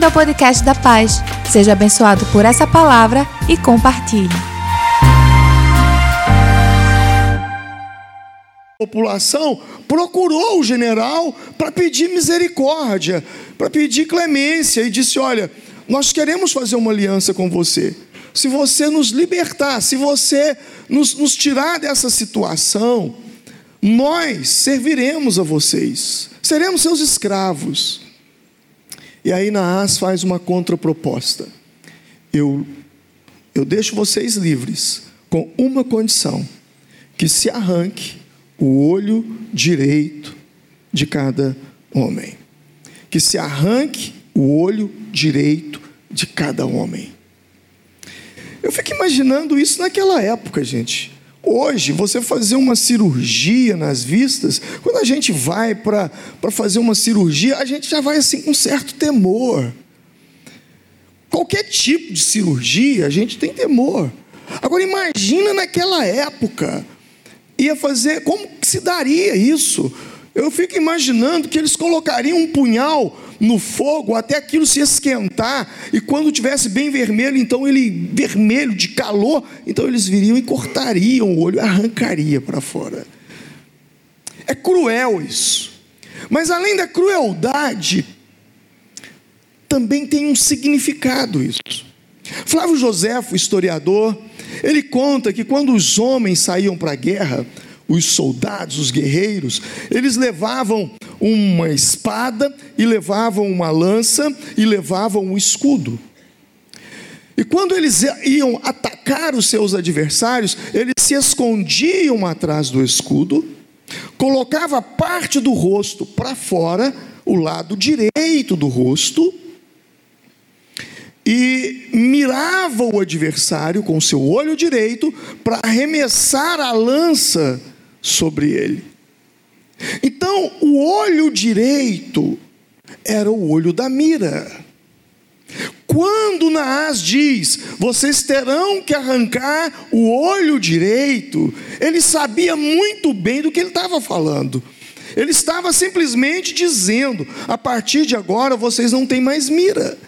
Bem-vindo ao podcast da Paz. Seja abençoado por essa palavra e compartilhe. A população procurou o general para pedir misericórdia, para pedir clemência e disse: Olha, nós queremos fazer uma aliança com você. Se você nos libertar, se você nos, nos tirar dessa situação, nós serviremos a vocês, seremos seus escravos. E aí Naás faz uma contraproposta. Eu, eu deixo vocês livres com uma condição: que se arranque o olho direito de cada homem. Que se arranque o olho direito de cada homem. Eu fico imaginando isso naquela época, gente. Hoje, você fazer uma cirurgia nas vistas, quando a gente vai para fazer uma cirurgia, a gente já vai assim com certo temor. Qualquer tipo de cirurgia, a gente tem temor. Agora, imagina naquela época, ia fazer, como se daria isso? Eu fico imaginando que eles colocariam um punhal no fogo até aquilo se esquentar, e quando tivesse bem vermelho, então ele vermelho de calor, então eles viriam e cortariam o olho, arrancaria para fora. É cruel isso. Mas além da crueldade, também tem um significado isso. Flávio Joséfo, historiador, ele conta que quando os homens saíam para a guerra, os soldados, os guerreiros, eles levavam uma espada e levavam uma lança e levavam um escudo. E quando eles iam atacar os seus adversários, eles se escondiam atrás do escudo, colocava parte do rosto para fora, o lado direito do rosto, e mirava o adversário com seu olho direito para arremessar a lança sobre ele. Então, o olho direito era o olho da mira. Quando Naás diz, vocês terão que arrancar o olho direito, ele sabia muito bem do que ele estava falando. Ele estava simplesmente dizendo: a partir de agora vocês não têm mais mira.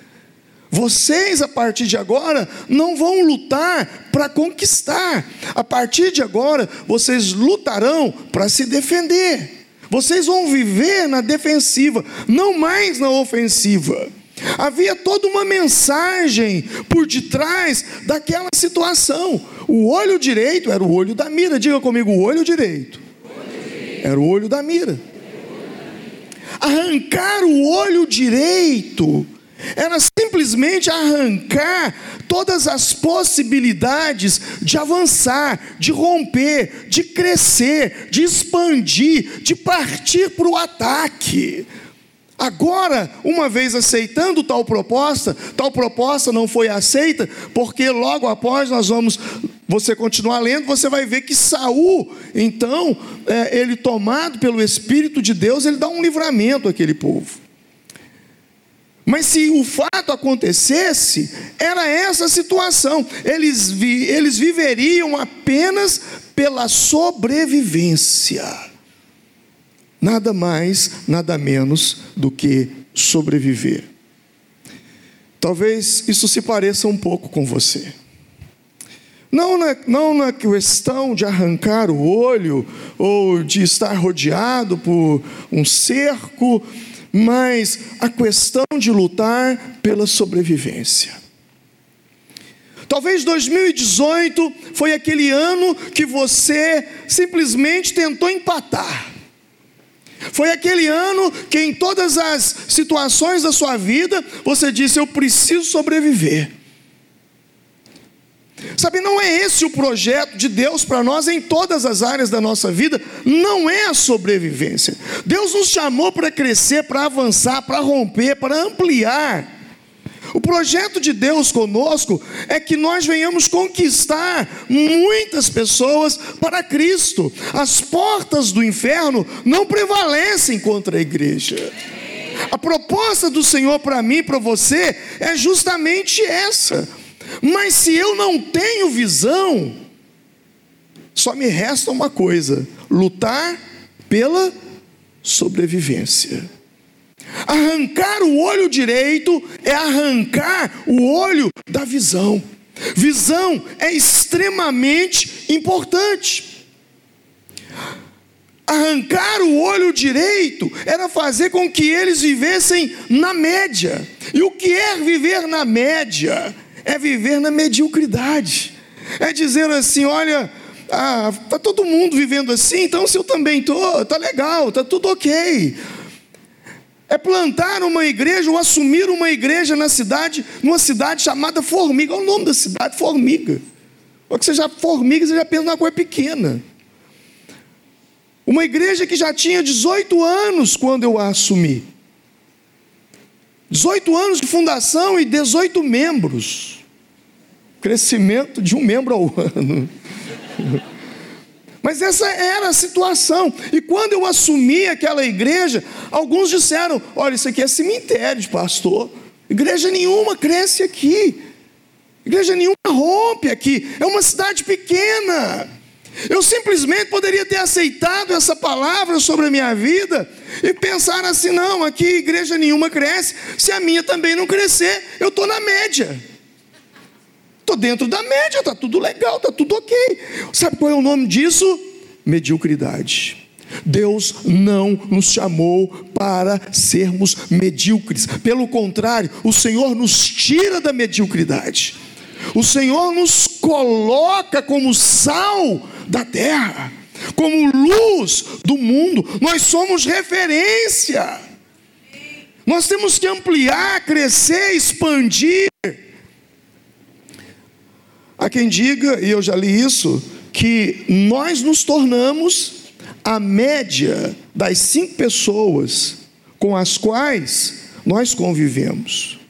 Vocês, a partir de agora, não vão lutar para conquistar. A partir de agora, vocês lutarão para se defender. Vocês vão viver na defensiva, não mais na ofensiva. Havia toda uma mensagem por detrás daquela situação. O olho direito era o olho da mira. Diga comigo, o olho direito. Era o olho da mira. Arrancar o olho direito era simplesmente arrancar todas as possibilidades de avançar, de romper, de crescer, de expandir, de partir para o ataque. Agora, uma vez aceitando tal proposta, tal proposta não foi aceita, porque logo após nós vamos, você continuar lendo, você vai ver que Saul, então, é, ele tomado pelo Espírito de Deus, ele dá um livramento àquele povo. Mas se o fato acontecesse, era essa situação. Eles, vi, eles viveriam apenas pela sobrevivência. Nada mais, nada menos do que sobreviver. Talvez isso se pareça um pouco com você. Não na, não na questão de arrancar o olho ou de estar rodeado por um cerco mas a questão de lutar pela sobrevivência. Talvez 2018 foi aquele ano que você simplesmente tentou empatar. Foi aquele ano que em todas as situações da sua vida você disse: Eu preciso sobreviver. Sabe, não é esse o projeto de Deus para nós em todas as áreas da nossa vida, não é a sobrevivência. Deus nos chamou para crescer, para avançar, para romper, para ampliar. O projeto de Deus conosco é que nós venhamos conquistar muitas pessoas para Cristo. As portas do inferno não prevalecem contra a igreja. A proposta do Senhor para mim, para você, é justamente essa mas se eu não tenho visão, só me resta uma coisa: lutar pela sobrevivência. Arrancar o olho direito é arrancar o olho da visão. Visão é extremamente importante. Arrancar o olho direito era fazer com que eles vivessem na média. E o que é viver na média? É viver na mediocridade. É dizer assim: olha, ah, tá todo mundo vivendo assim, então se eu também estou, tá legal, tá tudo ok é plantar uma igreja ou assumir uma igreja na cidade, numa cidade chamada Formiga. Olha o nome da cidade, Formiga. Porque você já formiga, você já pensa numa coisa pequena. Uma igreja que já tinha 18 anos quando eu a assumi. 18 anos de fundação e 18 membros. Crescimento de um membro ao ano. Mas essa era a situação. E quando eu assumi aquela igreja, alguns disseram: Olha, isso aqui é cemitério de pastor. Igreja nenhuma cresce aqui. Igreja nenhuma rompe aqui. É uma cidade pequena. Eu simplesmente poderia ter aceitado essa palavra sobre a minha vida e pensar assim: não, aqui igreja nenhuma cresce. Se a minha também não crescer, eu estou na média. Estou dentro da média, está tudo legal, está tudo ok. Sabe qual é o nome disso? Mediocridade. Deus não nos chamou para sermos medíocres. Pelo contrário, o Senhor nos tira da mediocridade. O Senhor nos coloca como sal da terra, como luz do mundo. Nós somos referência. Nós temos que ampliar, crescer, expandir. Há quem diga, e eu já li isso, que nós nos tornamos a média das cinco pessoas com as quais nós convivemos.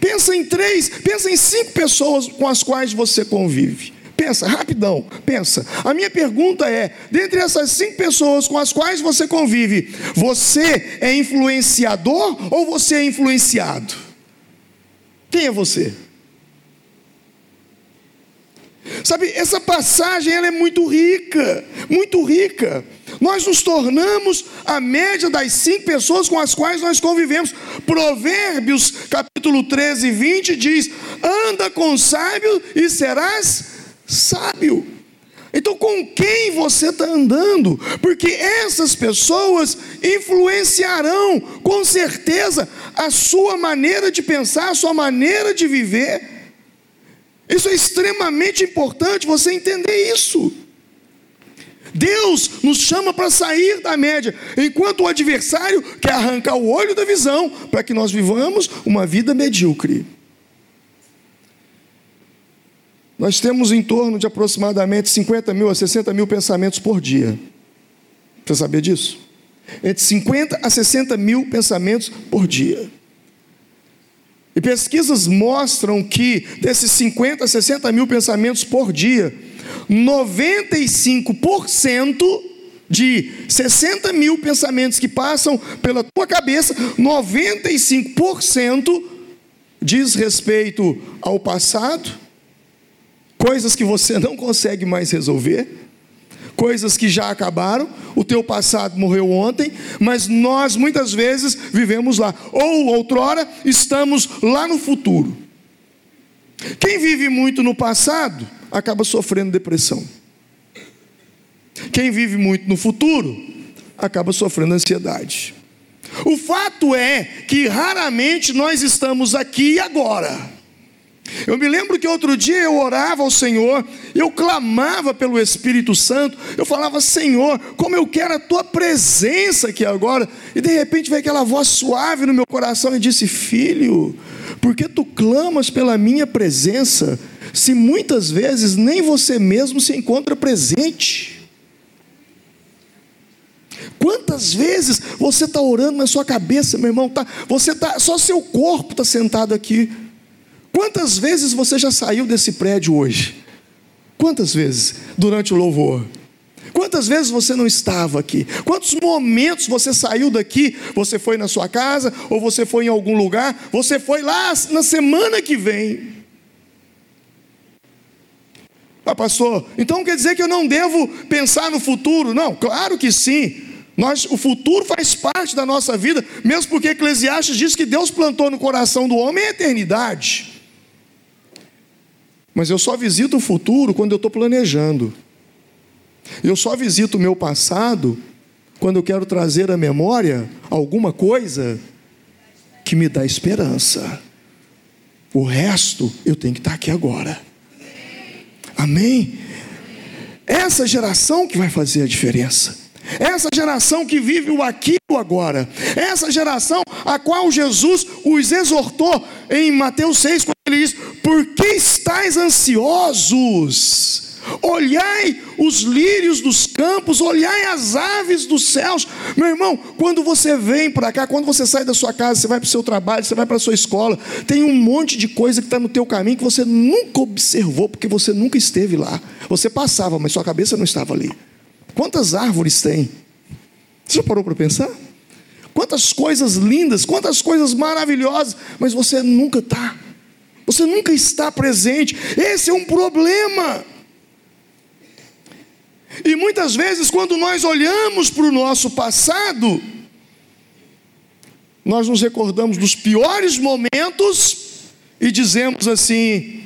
Pensa em três, pensa em cinco pessoas com as quais você convive. Pensa, rapidão, pensa. A minha pergunta é: dentre essas cinco pessoas com as quais você convive, você é influenciador ou você é influenciado? Quem é você? Sabe, essa passagem ela é muito rica, muito rica. Nós nos tornamos a média das cinco pessoas com as quais nós convivemos. Provérbios capítulo 13, 20 diz: anda com sábio e serás sábio. Então, com quem você está andando? Porque essas pessoas influenciarão, com certeza, a sua maneira de pensar, a sua maneira de viver. Isso é extremamente importante você entender isso. Deus nos chama para sair da média, enquanto o adversário quer arrancar o olho da visão para que nós vivamos uma vida medíocre. Nós temos em torno de aproximadamente 50 mil a 60 mil pensamentos por dia. Você sabia disso? Entre 50 a 60 mil pensamentos por dia. E pesquisas mostram que desses 50 a 60 mil pensamentos por dia, 95% de 60 mil pensamentos que passam pela tua cabeça, 95% diz respeito ao passado, coisas que você não consegue mais resolver coisas que já acabaram, o teu passado morreu ontem, mas nós muitas vezes vivemos lá, ou outrora estamos lá no futuro. Quem vive muito no passado acaba sofrendo depressão. Quem vive muito no futuro acaba sofrendo ansiedade. O fato é que raramente nós estamos aqui e agora. Eu me lembro que outro dia eu orava ao Senhor, eu clamava pelo Espírito Santo, eu falava, Senhor, como eu quero a tua presença aqui agora, e de repente veio aquela voz suave no meu coração e disse: Filho, por que tu clamas pela minha presença, se muitas vezes nem você mesmo se encontra presente? Quantas vezes você está orando na sua cabeça, meu irmão? Tá, você tá, só seu corpo está sentado aqui. Quantas vezes você já saiu desse prédio hoje? Quantas vezes durante o louvor? Quantas vezes você não estava aqui? Quantos momentos você saiu daqui? Você foi na sua casa ou você foi em algum lugar? Você foi lá na semana que vem. Ah, pastor, então quer dizer que eu não devo pensar no futuro? Não, claro que sim. Nós, o futuro faz parte da nossa vida, mesmo porque Eclesiastes diz que Deus plantou no coração do homem a eternidade. Mas eu só visito o futuro quando eu estou planejando. Eu só visito o meu passado quando eu quero trazer à memória alguma coisa que me dá esperança. O resto eu tenho que estar aqui agora. Amém? Essa geração que vai fazer a diferença. Essa geração que vive o aqui e o agora. Essa geração a qual Jesus os exortou em Mateus 6, quando ele diz: Por que estáis ansiosos? Olhai os lírios dos campos, olhai as aves dos céus. Meu irmão, quando você vem para cá, quando você sai da sua casa, você vai para o seu trabalho, você vai para a sua escola, tem um monte de coisa que está no teu caminho que você nunca observou, porque você nunca esteve lá. Você passava, mas sua cabeça não estava ali. Quantas árvores tem? Você já parou para pensar? Quantas coisas lindas, quantas coisas maravilhosas, mas você nunca está. Você nunca está presente. Esse é um problema. E muitas vezes, quando nós olhamos para o nosso passado, nós nos recordamos dos piores momentos e dizemos assim: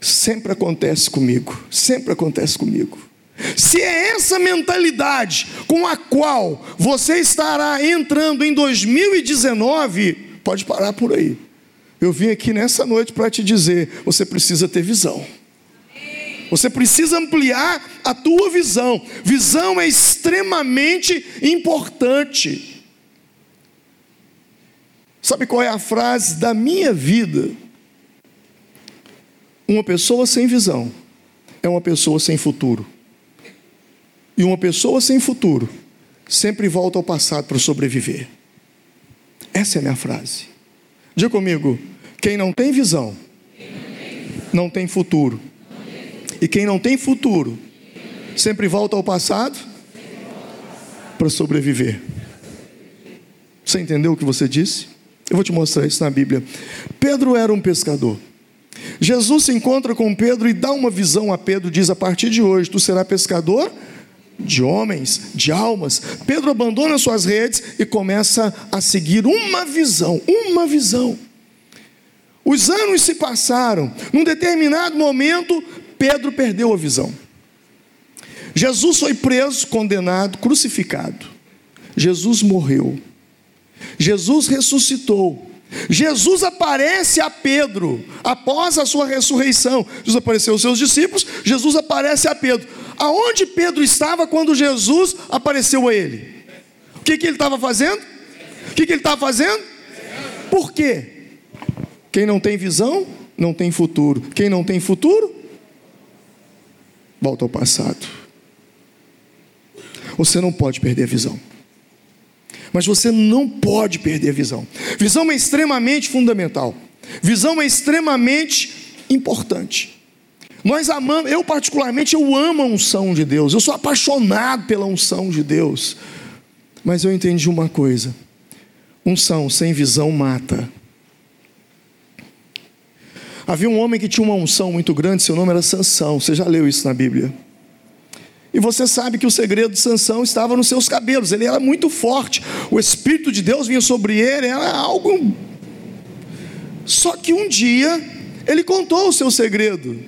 sempre acontece comigo, sempre acontece comigo. Se é essa mentalidade com a qual você estará entrando em 2019, pode parar por aí. Eu vim aqui nessa noite para te dizer: você precisa ter visão. Você precisa ampliar a tua visão. Visão é extremamente importante. Sabe qual é a frase da minha vida? Uma pessoa sem visão é uma pessoa sem futuro. E uma pessoa sem futuro sempre volta ao passado para sobreviver. Essa é a minha frase. Diga comigo: quem não tem visão, não tem futuro. E quem não tem futuro, sempre volta ao passado para sobreviver. Você entendeu o que você disse? Eu vou te mostrar isso na Bíblia. Pedro era um pescador. Jesus se encontra com Pedro e dá uma visão a Pedro, diz: A partir de hoje, tu serás pescador de homens, de almas. Pedro abandona suas redes e começa a seguir uma visão, uma visão. Os anos se passaram. Num determinado momento, Pedro perdeu a visão. Jesus foi preso, condenado, crucificado. Jesus morreu. Jesus ressuscitou. Jesus aparece a Pedro após a sua ressurreição. Jesus apareceu aos seus discípulos, Jesus aparece a Pedro. Aonde Pedro estava quando Jesus apareceu a ele? O que, que ele estava fazendo? O que, que ele estava fazendo? Por quê? Quem não tem visão, não tem futuro. Quem não tem futuro, volta ao passado. Você não pode perder a visão. Mas você não pode perder a visão. Visão é extremamente fundamental. Visão é extremamente importante. Nós amamos, eu particularmente, eu amo a unção de Deus. Eu sou apaixonado pela unção de Deus. Mas eu entendi uma coisa: unção sem visão mata. Havia um homem que tinha uma unção muito grande, seu nome era Sansão. Você já leu isso na Bíblia? E você sabe que o segredo de Sansão estava nos seus cabelos. Ele era muito forte. O espírito de Deus vinha sobre ele, era algo Só que um dia ele contou o seu segredo.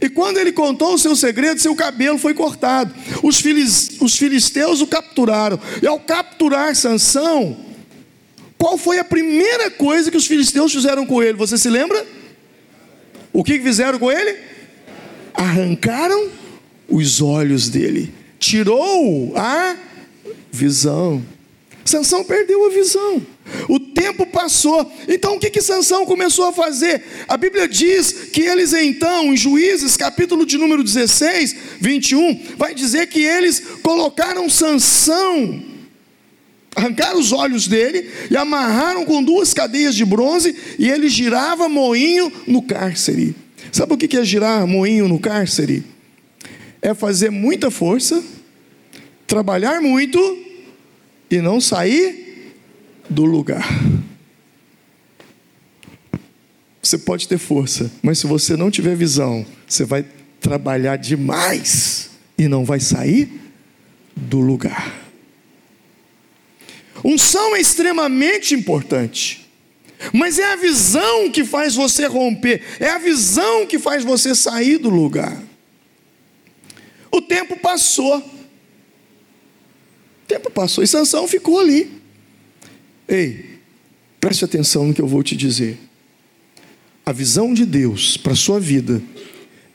E quando ele contou o seu segredo, seu cabelo foi cortado. Os, os filisteus o capturaram. E ao capturar Sansão, qual foi a primeira coisa que os filisteus fizeram com ele? Você se lembra? O que fizeram com ele? Arrancaram os olhos dele, tirou a visão. Sansão perdeu a visão. O tempo passou. Então o que que Sansão começou a fazer? A Bíblia diz que eles então, em Juízes, capítulo de número 16, 21, vai dizer que eles colocaram Sansão arrancaram os olhos dele e amarraram com duas cadeias de bronze e ele girava moinho no cárcere. Sabe o que é girar moinho no cárcere? É fazer muita força, trabalhar muito e não sair do lugar. Você pode ter força, mas se você não tiver visão, você vai trabalhar demais e não vai sair do lugar. Unção é extremamente importante. Mas é a visão que faz você romper, é a visão que faz você sair do lugar. O tempo passou. O tempo passou e Sansão ficou ali. Ei, preste atenção no que eu vou te dizer. A visão de Deus para a sua vida,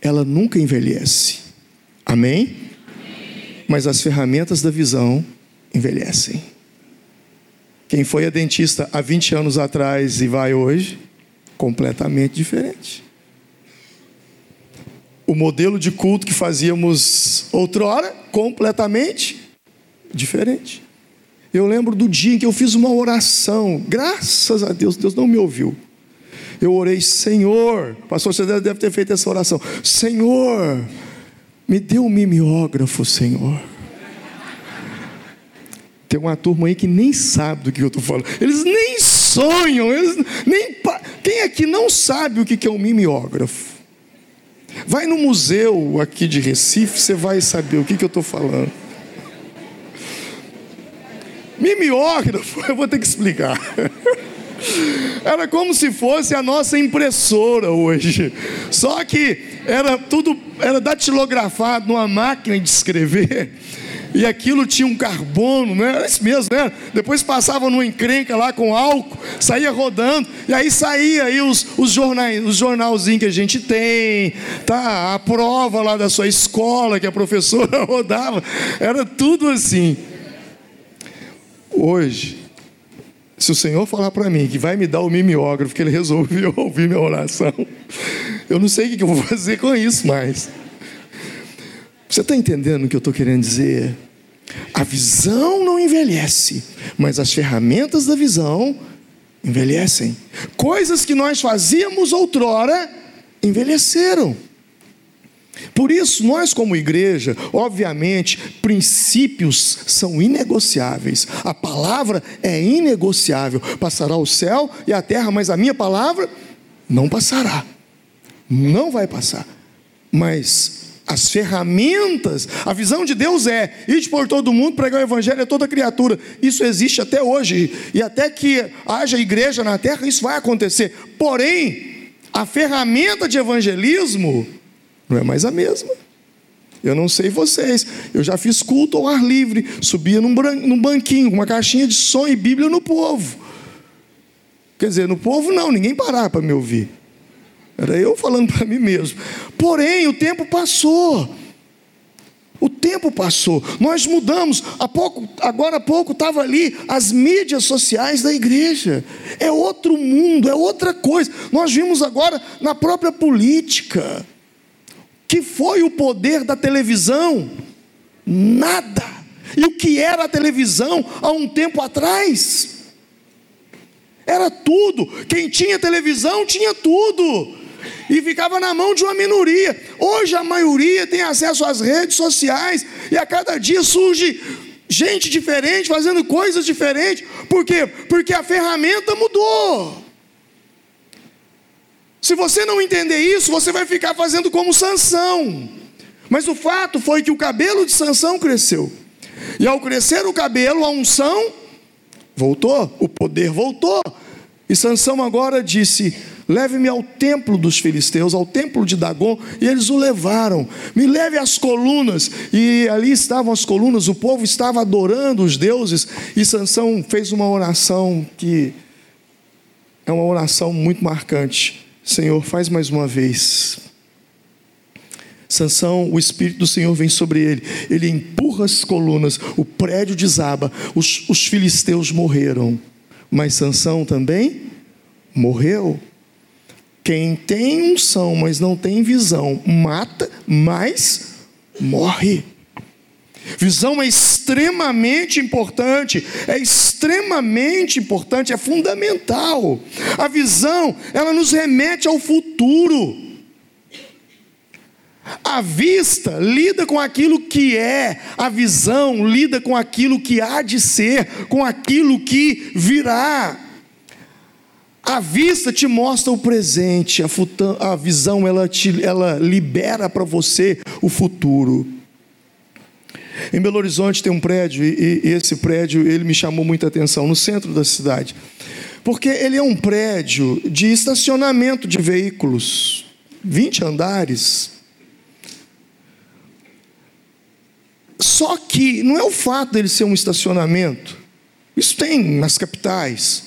ela nunca envelhece. Amém? Amém? Mas as ferramentas da visão envelhecem. Quem foi a dentista há 20 anos atrás e vai hoje, completamente diferente. O modelo de culto que fazíamos outrora, completamente diferente. Eu lembro do dia em que eu fiz uma oração, graças a Deus, Deus não me ouviu. Eu orei, Senhor, pastor, você deve ter feito essa oração. Senhor, me dê um mimeógrafo, Senhor. Tem uma turma aí que nem sabe do que eu estou falando. Eles nem sonham, eles nem. Quem aqui não sabe o que é um mimeógrafo? Vai no museu aqui de Recife, você vai saber o que eu estou falando. Mimeógrafo, eu vou ter que explicar. Era como se fosse a nossa impressora hoje. Só que era tudo, era datilografado numa máquina de escrever e aquilo tinha um carbono, né? Era isso mesmo, né? Depois passava numa encrenca lá com álcool, saía rodando, e aí saía aí os, os jornais, os jornalzinhos que a gente tem, tá? A prova lá da sua escola que a professora rodava, era tudo assim. Hoje, se o Senhor falar para mim que vai me dar o mimeógrafo, que Ele resolveu ouvir minha oração, eu não sei o que eu vou fazer com isso mais. Você está entendendo o que eu estou querendo dizer? A visão não envelhece, mas as ferramentas da visão envelhecem. Coisas que nós fazíamos outrora envelheceram. Por isso, nós, como igreja, obviamente, princípios são inegociáveis. A palavra é inegociável. Passará o céu e a terra, mas a minha palavra não passará. Não vai passar. Mas as ferramentas, a visão de Deus é ir por todo mundo, pregar o evangelho a toda criatura. Isso existe até hoje, e até que haja igreja na terra, isso vai acontecer. Porém, a ferramenta de evangelismo não é mais a mesma. Eu não sei vocês, eu já fiz culto ao ar livre, subia num, num banquinho, com uma caixinha de som e Bíblia no povo. Quer dizer, no povo não, ninguém parava para me ouvir. Era eu falando para mim mesmo. Porém, o tempo passou. O tempo passou. Nós mudamos. Há pouco, agora há pouco estava ali as mídias sociais da igreja. É outro mundo, é outra coisa. Nós vimos agora na própria política. Que foi o poder da televisão? Nada. E o que era a televisão há um tempo atrás? Era tudo. Quem tinha televisão tinha tudo e ficava na mão de uma minoria. Hoje a maioria tem acesso às redes sociais e a cada dia surge gente diferente fazendo coisas diferentes. Por quê? Porque a ferramenta mudou. Se você não entender isso, você vai ficar fazendo como Sansão. Mas o fato foi que o cabelo de Sansão cresceu. E ao crescer o cabelo, a unção voltou, o poder voltou. E Sansão agora disse: Leve-me ao templo dos filisteus, ao templo de Dagon, e eles o levaram. Me leve às colunas, e ali estavam as colunas, o povo estava adorando os deuses, e Sansão fez uma oração que é uma oração muito marcante. Senhor, faz mais uma vez. Sansão, o Espírito do Senhor vem sobre ele, ele empurra as colunas, o prédio desaba, os, os filisteus morreram, mas Sansão também morreu. Quem tem unção, mas não tem visão, mata, mas morre. Visão é extremamente importante, é extremamente importante, é fundamental. A visão, ela nos remete ao futuro. A vista lida com aquilo que é, a visão lida com aquilo que há de ser, com aquilo que virá. A vista te mostra o presente, a, a visão ela, te, ela libera para você o futuro. Em Belo Horizonte tem um prédio e, e esse prédio ele me chamou muita atenção no centro da cidade, porque ele é um prédio de estacionamento de veículos, 20 andares. Só que não é o fato dele ser um estacionamento. Isso tem nas capitais.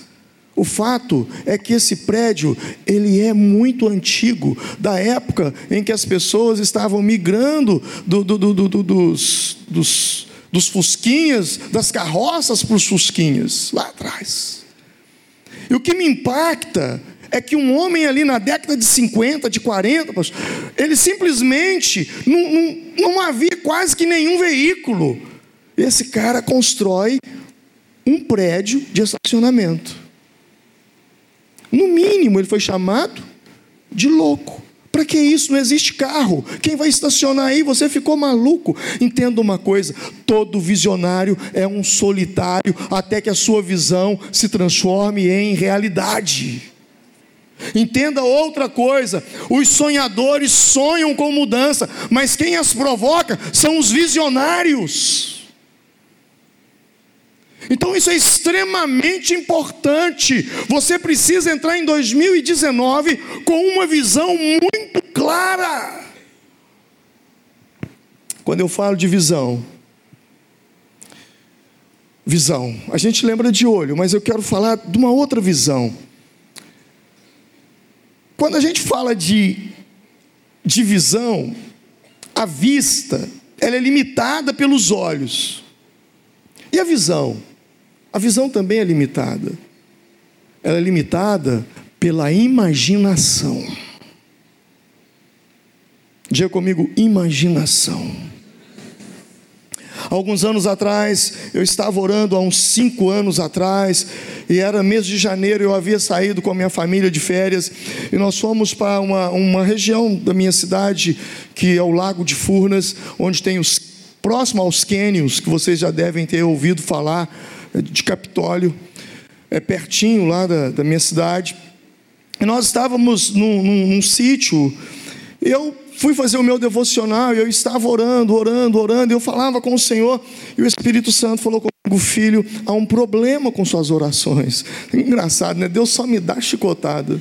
O fato é que esse prédio ele é muito antigo, da época em que as pessoas estavam migrando do, do, do, dos, dos, dos fusquinhas, das carroças para os fusquinhas, lá atrás. E o que me impacta é que um homem ali na década de 50, de 40, ele simplesmente não, não, não havia quase que nenhum veículo. Esse cara constrói um prédio de estacionamento. No mínimo, ele foi chamado de louco. Para que isso? Não existe carro. Quem vai estacionar aí? Você ficou maluco. Entenda uma coisa: todo visionário é um solitário até que a sua visão se transforme em realidade. Entenda outra coisa: os sonhadores sonham com mudança, mas quem as provoca são os visionários. Então isso é extremamente importante. Você precisa entrar em 2019 com uma visão muito clara. Quando eu falo de visão, visão, a gente lembra de olho, mas eu quero falar de uma outra visão. Quando a gente fala de, de visão, a vista, ela é limitada pelos olhos. E a visão? A visão também é limitada. Ela é limitada pela imaginação. Diga comigo, imaginação. Alguns anos atrás, eu estava orando, há uns cinco anos atrás, e era mês de janeiro, eu havia saído com a minha família de férias, e nós fomos para uma, uma região da minha cidade, que é o Lago de Furnas, onde tem os, próximo aos cânions, que vocês já devem ter ouvido falar, de Capitólio, é pertinho lá da, da minha cidade. E nós estávamos num, num, num sítio. Eu fui fazer o meu devocional e eu estava orando, orando, orando. E eu falava com o Senhor e o Espírito Santo falou comigo, filho, há um problema com suas orações. Engraçado, né? Deus só me dá chicotada.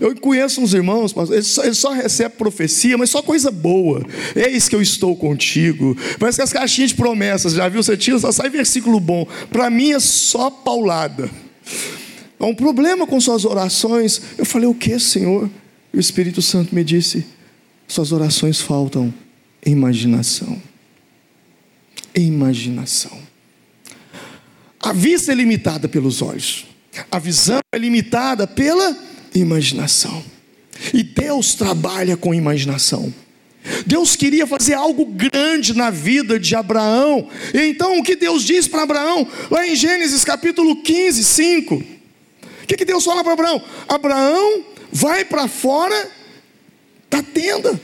Eu conheço uns irmãos, eles só, só recebem profecia, mas só coisa boa. Eis que eu estou contigo. Parece que as caixinhas de promessas, já viu? Você tira, só sai versículo bom. Para mim é só paulada. Há um problema com suas orações. Eu falei, o que, Senhor? E o Espírito Santo me disse: suas orações faltam imaginação. Imaginação. A vista é limitada pelos olhos, a visão é limitada pela imaginação. E Deus trabalha com imaginação. Deus queria fazer algo grande na vida de Abraão. Então o que Deus diz para Abraão, lá em Gênesis capítulo 15, 5. O que, que Deus fala para Abraão? Abraão, vai para fora da tenda.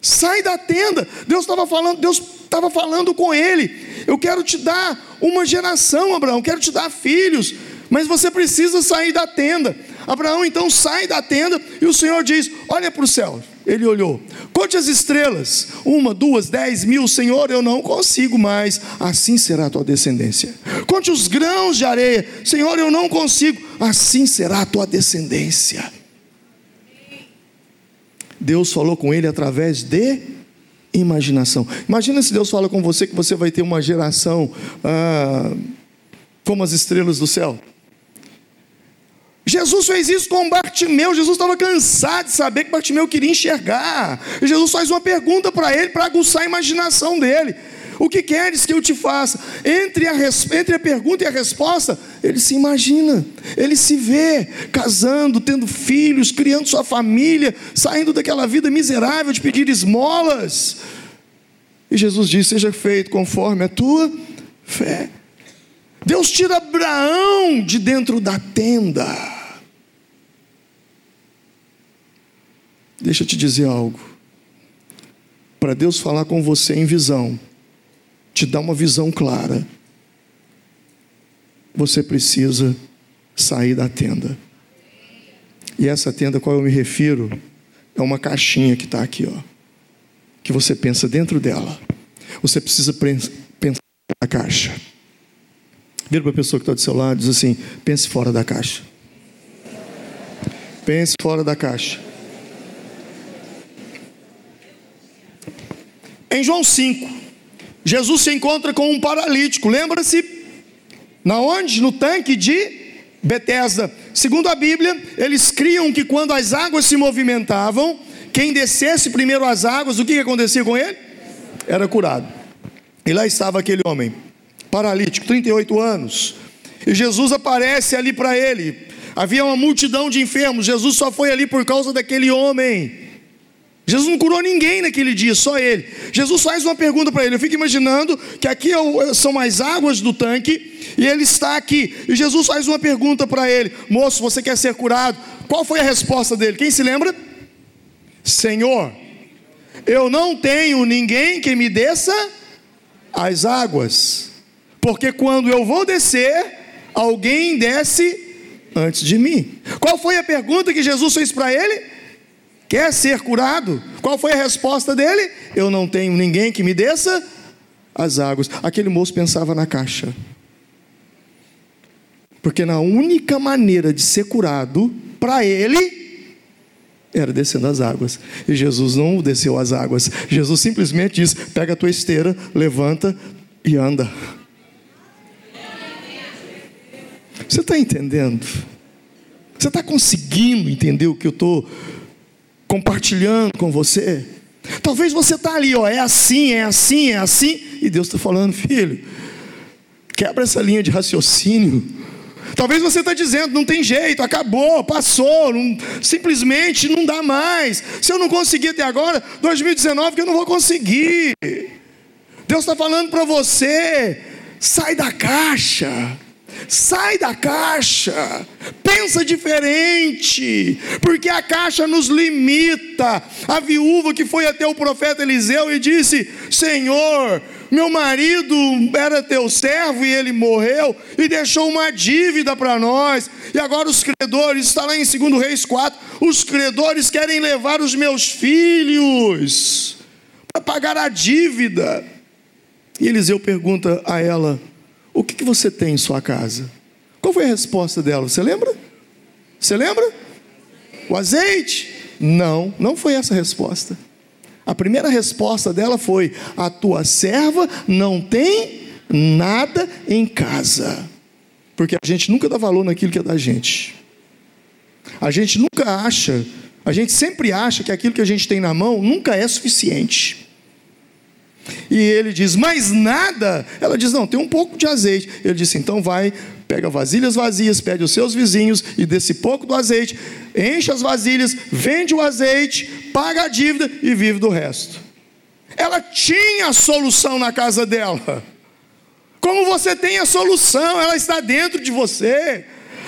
Sai da tenda. Deus estava falando, Deus estava falando com ele. Eu quero te dar uma geração, Abraão, quero te dar filhos, mas você precisa sair da tenda. Abraão então sai da tenda e o Senhor diz: Olha para o céu. Ele olhou, conte as estrelas, uma, duas, dez mil, Senhor, eu não consigo mais, assim será a tua descendência. Conte os grãos de areia, Senhor, eu não consigo, assim será a tua descendência. Deus falou com ele através de imaginação. Imagina se Deus fala com você que você vai ter uma geração ah, como as estrelas do céu. Jesus fez isso com Bartimeu. Jesus estava cansado de saber que Bartimeu queria enxergar. E Jesus faz uma pergunta para ele para aguçar a imaginação dele. O que queres que eu te faça? Entre a, entre a pergunta e a resposta, ele se imagina, ele se vê casando, tendo filhos, criando sua família, saindo daquela vida miserável de pedir esmolas. E Jesus diz: Seja feito conforme a tua fé. Deus tira Abraão de dentro da tenda. Deixa eu te dizer algo. Para Deus falar com você em visão, te dar uma visão clara, você precisa sair da tenda. E essa tenda a qual eu me refiro é uma caixinha que está aqui, ó, que você pensa dentro dela. Você precisa pensar na caixa. Vira para a pessoa que está do seu lado e diz assim: pense fora da caixa. Pense fora da caixa. Em João 5, Jesus se encontra com um paralítico. Lembra-se? Na onde? No tanque de Betesda. Segundo a Bíblia, eles criam que quando as águas se movimentavam, quem descesse primeiro as águas, o que, que acontecia com ele? Era curado. E lá estava aquele homem, paralítico, 38 anos. E Jesus aparece ali para ele. Havia uma multidão de enfermos. Jesus só foi ali por causa daquele homem. Jesus não curou ninguém naquele dia, só ele. Jesus faz uma pergunta para ele. Eu fico imaginando que aqui é são as águas do tanque e ele está aqui. E Jesus faz uma pergunta para ele: Moço, você quer ser curado? Qual foi a resposta dele? Quem se lembra? Senhor, eu não tenho ninguém que me desça as águas, porque quando eu vou descer, alguém desce antes de mim. Qual foi a pergunta que Jesus fez para ele? Quer ser curado? Qual foi a resposta dele? Eu não tenho ninguém que me desça as águas. Aquele moço pensava na caixa. Porque na única maneira de ser curado, para ele, era descendo as águas. E Jesus não desceu as águas. Jesus simplesmente diz: pega a tua esteira, levanta e anda. Você está entendendo? Você está conseguindo entender o que eu estou compartilhando com você. Talvez você está ali, ó, é assim, é assim, é assim, e Deus está falando, filho, quebra essa linha de raciocínio. Talvez você está dizendo, não tem jeito, acabou, passou, não, simplesmente não dá mais. Se eu não conseguir até agora, 2019 que eu não vou conseguir. Deus está falando para você, sai da caixa. Sai da caixa, pensa diferente, porque a caixa nos limita. A viúva que foi até o profeta Eliseu e disse: Senhor, meu marido era teu servo e ele morreu e deixou uma dívida para nós. E agora os credores, está lá em 2 Reis 4, os credores querem levar os meus filhos para pagar a dívida. E Eliseu pergunta a ela: o que, que você tem em sua casa? Qual foi a resposta dela? Você lembra? Você lembra? O azeite? Não, não foi essa a resposta. A primeira resposta dela foi: A tua serva não tem nada em casa. Porque a gente nunca dá valor naquilo que é da gente. A gente nunca acha, a gente sempre acha que aquilo que a gente tem na mão nunca é suficiente. E ele diz, mas nada. Ela diz, não, tem um pouco de azeite. Ele disse, então vai, pega vasilhas vazias, pede aos seus vizinhos e desse pouco do azeite, enche as vasilhas, vende o azeite, paga a dívida e vive do resto. Ela tinha a solução na casa dela. Como você tem a solução, ela está dentro de você.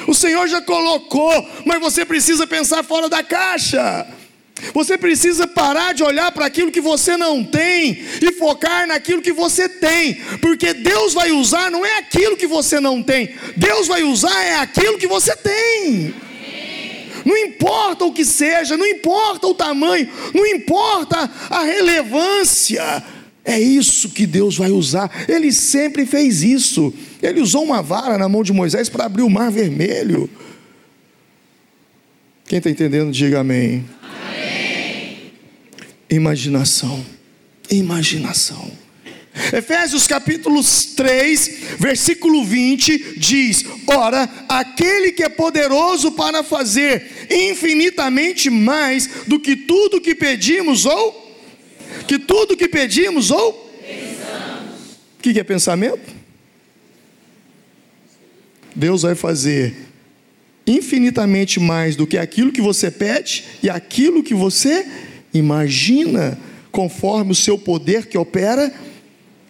O Senhor já colocou, mas você precisa pensar fora da caixa. Você precisa parar de olhar para aquilo que você não tem e focar naquilo que você tem, porque Deus vai usar não é aquilo que você não tem, Deus vai usar é aquilo que você tem. Não importa o que seja, não importa o tamanho, não importa a relevância, é isso que Deus vai usar. Ele sempre fez isso. Ele usou uma vara na mão de Moisés para abrir o mar vermelho. Quem está entendendo, diga amém imaginação. Imaginação. Efésios capítulo 3, versículo 20 diz: Ora, aquele que é poderoso para fazer infinitamente mais do que tudo que pedimos ou que tudo que pedimos ou pensamos. O que é pensamento? Deus vai fazer infinitamente mais do que aquilo que você pede e aquilo que você imagina conforme o seu poder que opera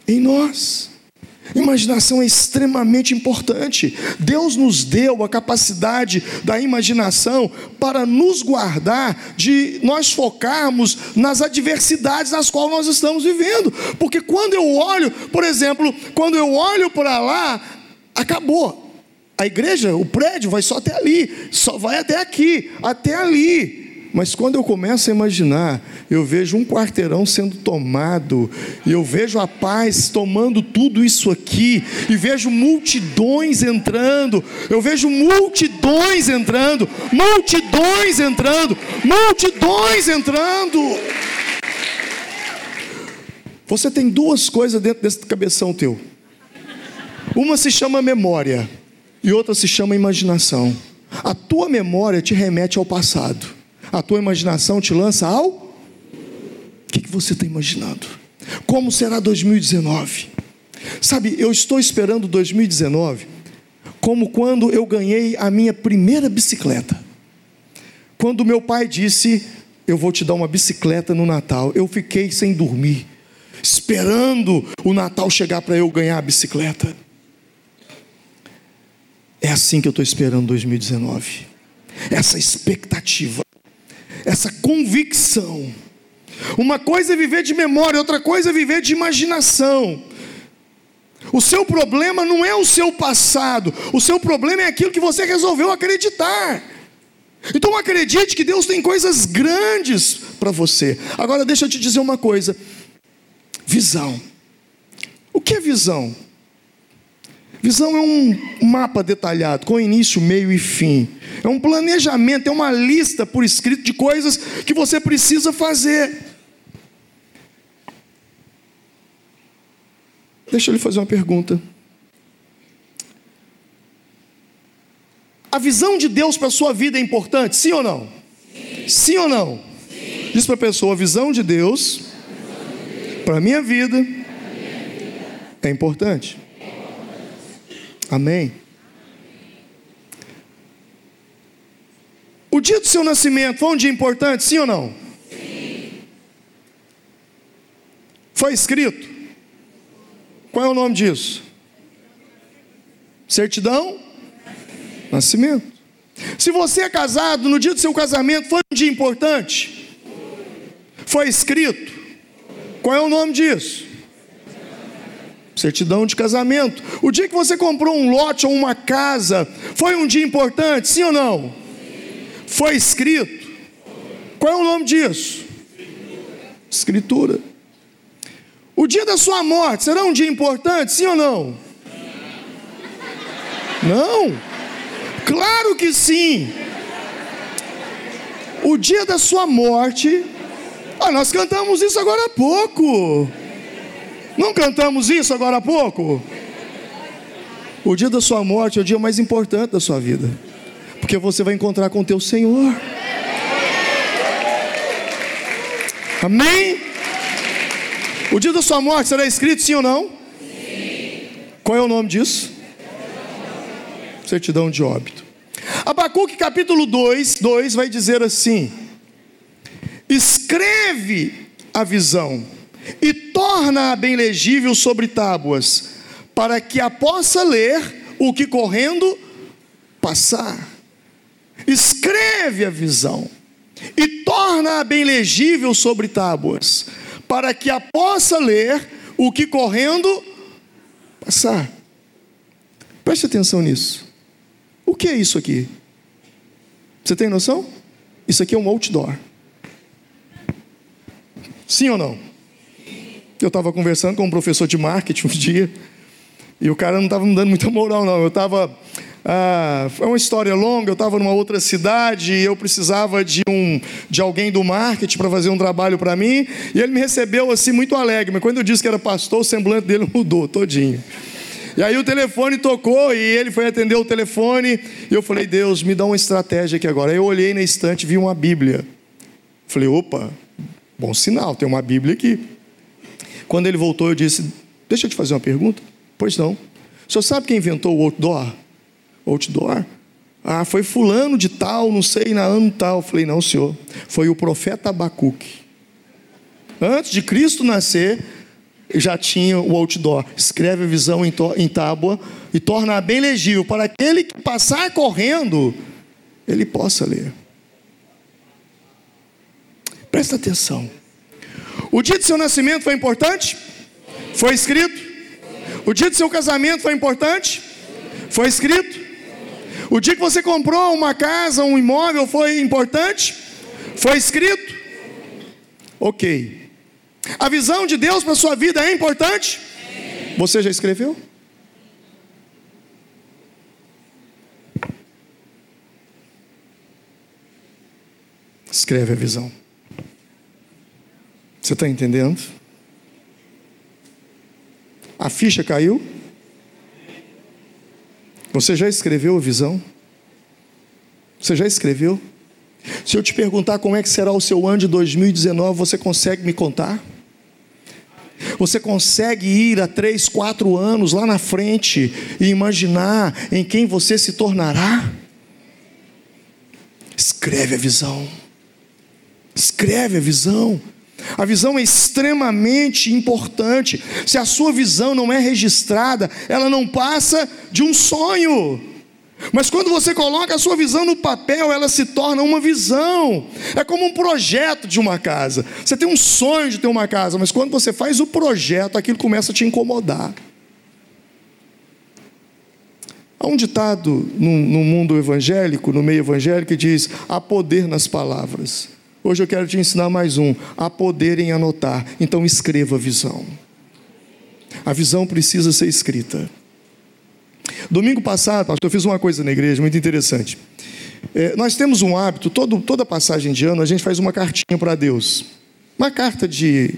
em nós. Imaginação é extremamente importante. Deus nos deu a capacidade da imaginação para nos guardar de nós focarmos nas adversidades nas quais nós estamos vivendo. Porque quando eu olho, por exemplo, quando eu olho para lá, acabou. A igreja, o prédio vai só até ali, só vai até aqui, até ali. Mas quando eu começo a imaginar, eu vejo um quarteirão sendo tomado, e eu vejo a paz tomando tudo isso aqui, e vejo multidões entrando, eu vejo multidões entrando, multidões entrando, multidões entrando. Você tem duas coisas dentro desse cabeção teu. Uma se chama memória e outra se chama imaginação. A tua memória te remete ao passado a tua imaginação te lança ao. O que, que você está imaginando? Como será 2019? Sabe, eu estou esperando 2019 como quando eu ganhei a minha primeira bicicleta. Quando meu pai disse: Eu vou te dar uma bicicleta no Natal, eu fiquei sem dormir, esperando o Natal chegar para eu ganhar a bicicleta. É assim que eu estou esperando 2019. Essa expectativa essa convicção. Uma coisa é viver de memória, outra coisa é viver de imaginação. O seu problema não é o seu passado, o seu problema é aquilo que você resolveu acreditar. Então acredite que Deus tem coisas grandes para você. Agora deixa eu te dizer uma coisa: visão. O que é visão? Visão é um mapa detalhado, com início, meio e fim. É um planejamento, é uma lista por escrito de coisas que você precisa fazer. Deixa eu lhe fazer uma pergunta. A visão de Deus para a sua vida é importante, sim ou não? Sim, sim ou não? Sim. Diz para a pessoa: a visão de Deus para a minha vida é importante. Amém? O dia do seu nascimento foi um dia importante, sim ou não? Sim. Foi escrito? Qual é o nome disso? Certidão? Nascimento. Se você é casado, no dia do seu casamento foi um dia importante? Foi escrito? Qual é o nome disso? Certidão de casamento. O dia que você comprou um lote ou uma casa, foi um dia importante, sim ou não? Foi escrito. Qual é o nome disso? Escritura. O dia da sua morte será um dia importante, sim ou não? Não? Claro que sim. O dia da sua morte, ah, nós cantamos isso agora há pouco. Não cantamos isso agora há pouco? O dia da sua morte é o dia mais importante da sua vida, porque você vai encontrar com o teu Senhor. Amém? O dia da sua morte será escrito sim ou não? Sim. Qual é o nome disso? Certidão de óbito. Abacuque capítulo 2, 2 vai dizer assim: Escreve a visão e torna-a bem legível sobre tábuas, para que a possa ler o que correndo passar. Escreve a visão e torna-a bem legível sobre tábuas, para que a possa ler o que correndo passar. Preste atenção nisso. O que é isso aqui? Você tem noção? Isso aqui é um outdoor. Sim ou não? Eu estava conversando com um professor de marketing um dia, e o cara não estava me dando muita moral, não. Eu estava. Ah, foi uma história longa, eu estava numa outra cidade e eu precisava de, um, de alguém do marketing para fazer um trabalho para mim, e ele me recebeu assim muito alegre, mas quando eu disse que era pastor, o semblante dele mudou todinho. E aí o telefone tocou e ele foi atender o telefone, e eu falei, Deus, me dá uma estratégia aqui agora. Aí eu olhei na estante vi uma Bíblia. Falei, opa, bom sinal, tem uma Bíblia aqui. Quando ele voltou, eu disse: Deixa eu te fazer uma pergunta. Pois não. O senhor sabe quem inventou o outdoor? Outdoor? Ah, foi fulano de tal, não sei, na ano tal. Eu falei, não, senhor. Foi o profeta Abacuque. Antes de Cristo nascer, já tinha o outdoor. Escreve a visão em tábua e torna bem legível para aquele que passar correndo, ele possa ler. Presta atenção. O dia de seu nascimento foi importante? Foi escrito? O dia de seu casamento foi importante? Foi escrito? O dia que você comprou uma casa, um imóvel foi importante? Foi escrito? Ok. A visão de Deus para a sua vida é importante? Você já escreveu? Escreve a visão. Você está entendendo? A ficha caiu? Você já escreveu a visão? Você já escreveu? Se eu te perguntar como é que será o seu ano de 2019, você consegue me contar? Você consegue ir a três, quatro anos lá na frente e imaginar em quem você se tornará? Escreve a visão. Escreve a visão. A visão é extremamente importante. Se a sua visão não é registrada, ela não passa de um sonho. Mas quando você coloca a sua visão no papel, ela se torna uma visão. É como um projeto de uma casa. Você tem um sonho de ter uma casa, mas quando você faz o projeto, aquilo começa a te incomodar. Há um ditado no, mundo evangélico, no meio evangélico, que diz: há poder nas palavras. Hoje eu quero te ensinar mais um: há poder em anotar. Então escreva a visão. A visão precisa ser escrita. Domingo passado, pastor, eu fiz uma coisa na igreja muito interessante. É, nós temos um hábito, todo, toda passagem de ano, a gente faz uma cartinha para Deus. Uma carta de.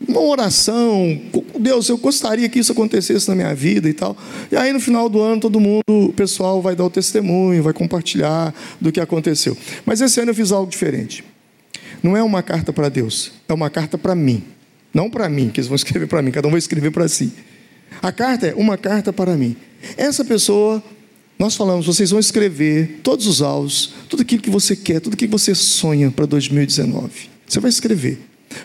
Uma oração. Deus, eu gostaria que isso acontecesse na minha vida e tal. E aí no final do ano, todo mundo, o pessoal vai dar o testemunho, vai compartilhar do que aconteceu. Mas esse ano eu fiz algo diferente. Não é uma carta para Deus, é uma carta para mim. Não para mim, que eles vão escrever para mim, cada um vai escrever para si. A carta é uma carta para mim. Essa pessoa, nós falamos, vocês vão escrever todos os alvos, tudo aquilo que você quer, tudo aquilo que você sonha para 2019. Você vai escrever.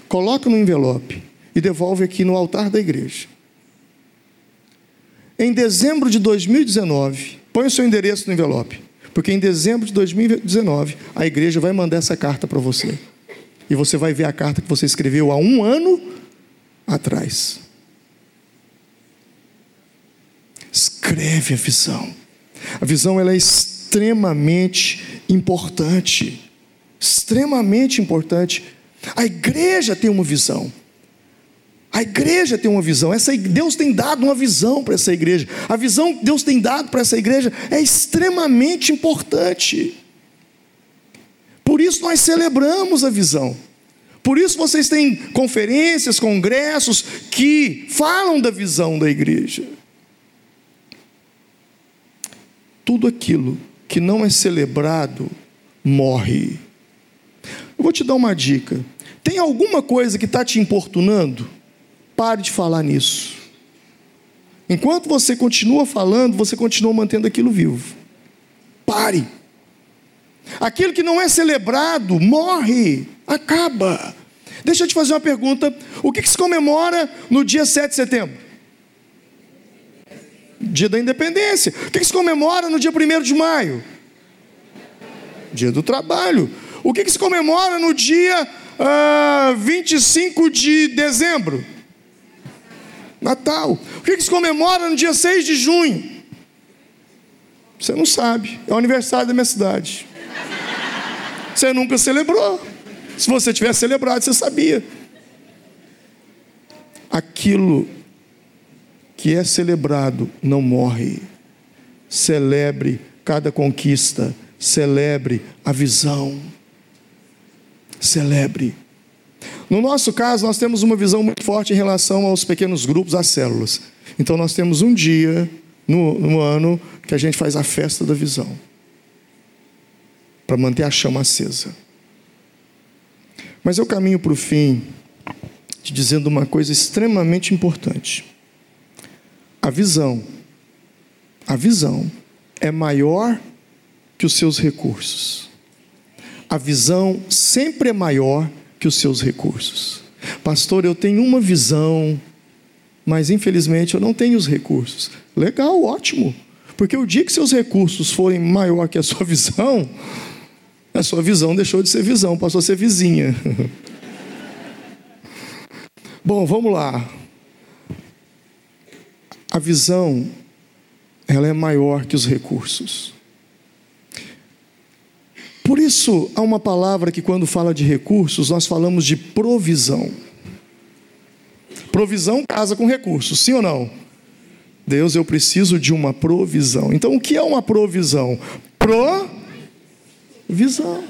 Coloca no envelope e devolve aqui no altar da igreja. Em dezembro de 2019, põe o seu endereço no envelope, porque em dezembro de 2019 a igreja vai mandar essa carta para você. E você vai ver a carta que você escreveu há um ano atrás. Escreve a visão. A visão ela é extremamente importante. Extremamente importante. A igreja tem uma visão. A igreja tem uma visão. Essa, Deus tem dado uma visão para essa igreja. A visão que Deus tem dado para essa igreja é extremamente importante. Por isso nós celebramos a visão. Por isso vocês têm conferências, congressos que falam da visão da igreja tudo aquilo que não é celebrado morre. Eu vou te dar uma dica. Tem alguma coisa que está te importunando? Pare de falar nisso. Enquanto você continua falando, você continua mantendo aquilo vivo. Pare. Aquilo que não é celebrado morre, acaba. Deixa eu te fazer uma pergunta: o que, que se comemora no dia 7 de setembro? Dia da Independência. O que se comemora no dia 1 de maio? Dia do Trabalho. O que se comemora no dia uh, ah, 25 de dezembro? Natal. O que se comemora no dia 6 de junho? Você não sabe. É o aniversário da minha cidade. Você nunca celebrou. Se você tivesse celebrado, você sabia. Aquilo que é celebrado não morre. Celebre cada conquista, celebre a visão. Celebre. No nosso caso, nós temos uma visão muito forte em relação aos pequenos grupos, às células. Então, nós temos um dia no, no ano que a gente faz a festa da visão para manter a chama acesa. Mas eu caminho para o fim te dizendo uma coisa extremamente importante. A visão, a visão é maior que os seus recursos. A visão sempre é maior que os seus recursos. Pastor, eu tenho uma visão, mas infelizmente eu não tenho os recursos. Legal, ótimo. Porque o dia que seus recursos forem maior que a sua visão, a sua visão deixou de ser visão, passou a ser vizinha. Bom, vamos lá. A visão, ela é maior que os recursos. Por isso, há uma palavra que, quando fala de recursos, nós falamos de provisão. Provisão casa com recursos, sim ou não? Deus, eu preciso de uma provisão. Então, o que é uma provisão? Provisão.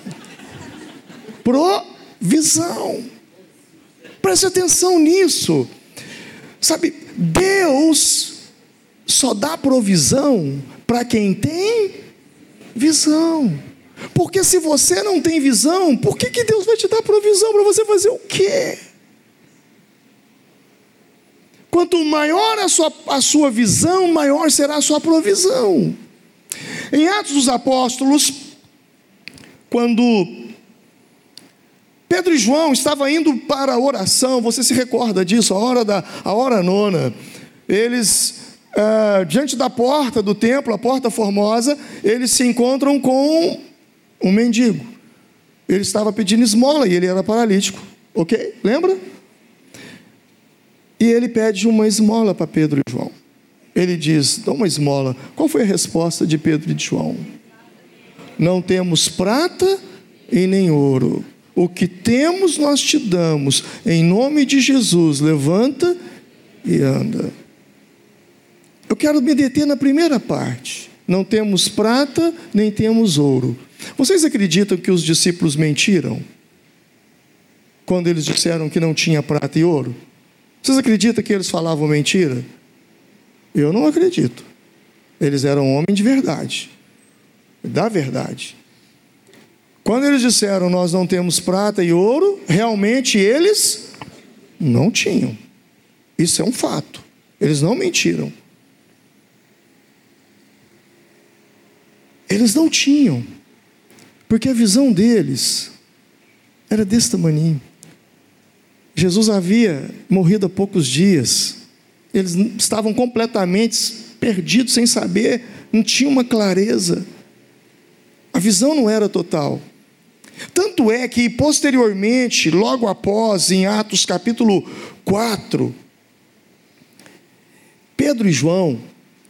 Provisão. Preste atenção nisso. Sabe, Deus só dá provisão para quem tem visão. Porque se você não tem visão, por que, que Deus vai te dar provisão para você fazer o quê? Quanto maior a sua, a sua visão, maior será a sua provisão. Em Atos dos Apóstolos, quando Pedro e João estavam indo para a oração, você se recorda disso, a hora, da, a hora nona. Eles, ah, diante da porta do templo, a porta formosa, eles se encontram com um mendigo. Ele estava pedindo esmola e ele era paralítico, ok? Lembra? E ele pede uma esmola para Pedro e João. Ele diz: Dá uma esmola. Qual foi a resposta de Pedro e de João? Não temos prata e nem ouro o que temos nós te damos, em nome de Jesus, levanta e anda. Eu quero me deter na primeira parte. Não temos prata, nem temos ouro. Vocês acreditam que os discípulos mentiram? Quando eles disseram que não tinha prata e ouro? Vocês acreditam que eles falavam mentira? Eu não acredito. Eles eram homens de verdade, da verdade. Quando eles disseram nós não temos prata e ouro, realmente eles não tinham. Isso é um fato. Eles não mentiram. Eles não tinham. Porque a visão deles era desse tamanho. Jesus havia morrido há poucos dias. Eles estavam completamente perdidos, sem saber, não tinha uma clareza. A visão não era total. Tanto é que, posteriormente, logo após, em Atos capítulo 4, Pedro e João,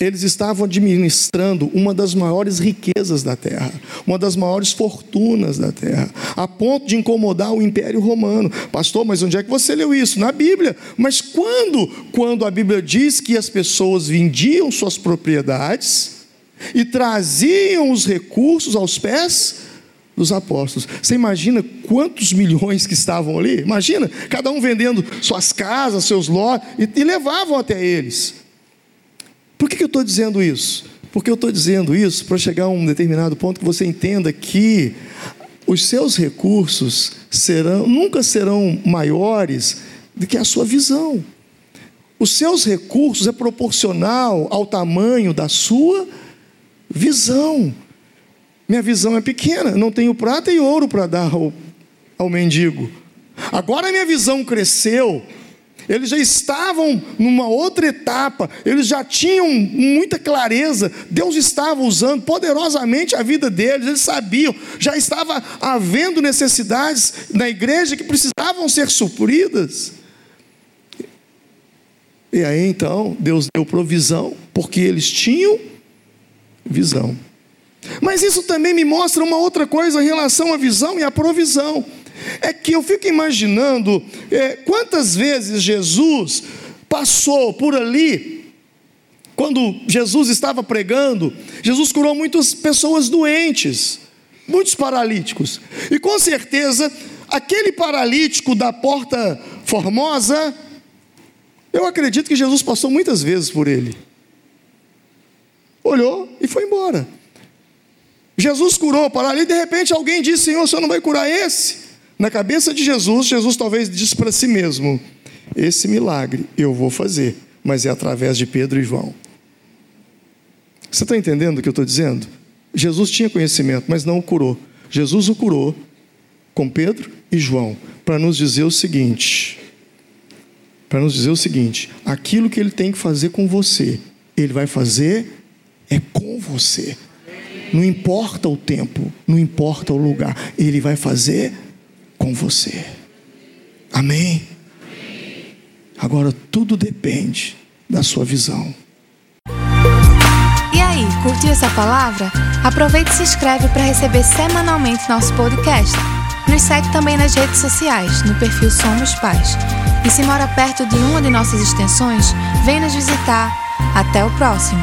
eles estavam administrando uma das maiores riquezas da terra, uma das maiores fortunas da terra, a ponto de incomodar o Império Romano. Pastor, mas onde é que você leu isso? Na Bíblia. Mas quando? Quando a Bíblia diz que as pessoas vendiam suas propriedades e traziam os recursos aos pés dos apóstolos. Você imagina quantos milhões que estavam ali? Imagina, cada um vendendo suas casas, seus lotes, e, e levavam até eles. Por que, eu estou dizendo isso? Porque eu estou dizendo isso para chegar a um determinado ponto que você entenda que os seus recursos serão, nunca serão maiores do que a sua visão. Os seus recursos é proporcional ao tamanho da sua visão. Minha visão é pequena, não tenho prata e ouro para dar ao, ao mendigo. Agora minha visão cresceu, eles já estavam numa outra etapa, eles já tinham muita clareza, Deus estava usando poderosamente a vida deles, eles sabiam, já estava havendo necessidades na igreja que precisavam ser supridas. E aí então, Deus deu provisão, porque eles tinham visão. Mas isso também me mostra uma outra coisa em relação à visão e à provisão. É que eu fico imaginando é, quantas vezes Jesus passou por ali, quando Jesus estava pregando, Jesus curou muitas pessoas doentes, muitos paralíticos. E com certeza, aquele paralítico da porta formosa, eu acredito que Jesus passou muitas vezes por ele. Olhou e foi embora. Jesus curou para ali, de repente alguém disse: Senhor, o senhor não vai curar esse? Na cabeça de Jesus, Jesus talvez disse para si mesmo: Esse milagre eu vou fazer, mas é através de Pedro e João. Você está entendendo o que eu estou dizendo? Jesus tinha conhecimento, mas não o curou. Jesus o curou com Pedro e João, para nos dizer o seguinte: para nos dizer o seguinte: aquilo que ele tem que fazer com você, ele vai fazer é com você. Não importa o tempo, não importa o lugar, Ele vai fazer com você. Amém? Agora tudo depende da sua visão. E aí, curtiu essa palavra? Aproveite e se inscreve para receber semanalmente nosso podcast. Nos segue também nas redes sociais, no perfil Somos Pais. E se mora perto de uma de nossas extensões, vem nos visitar. Até o próximo!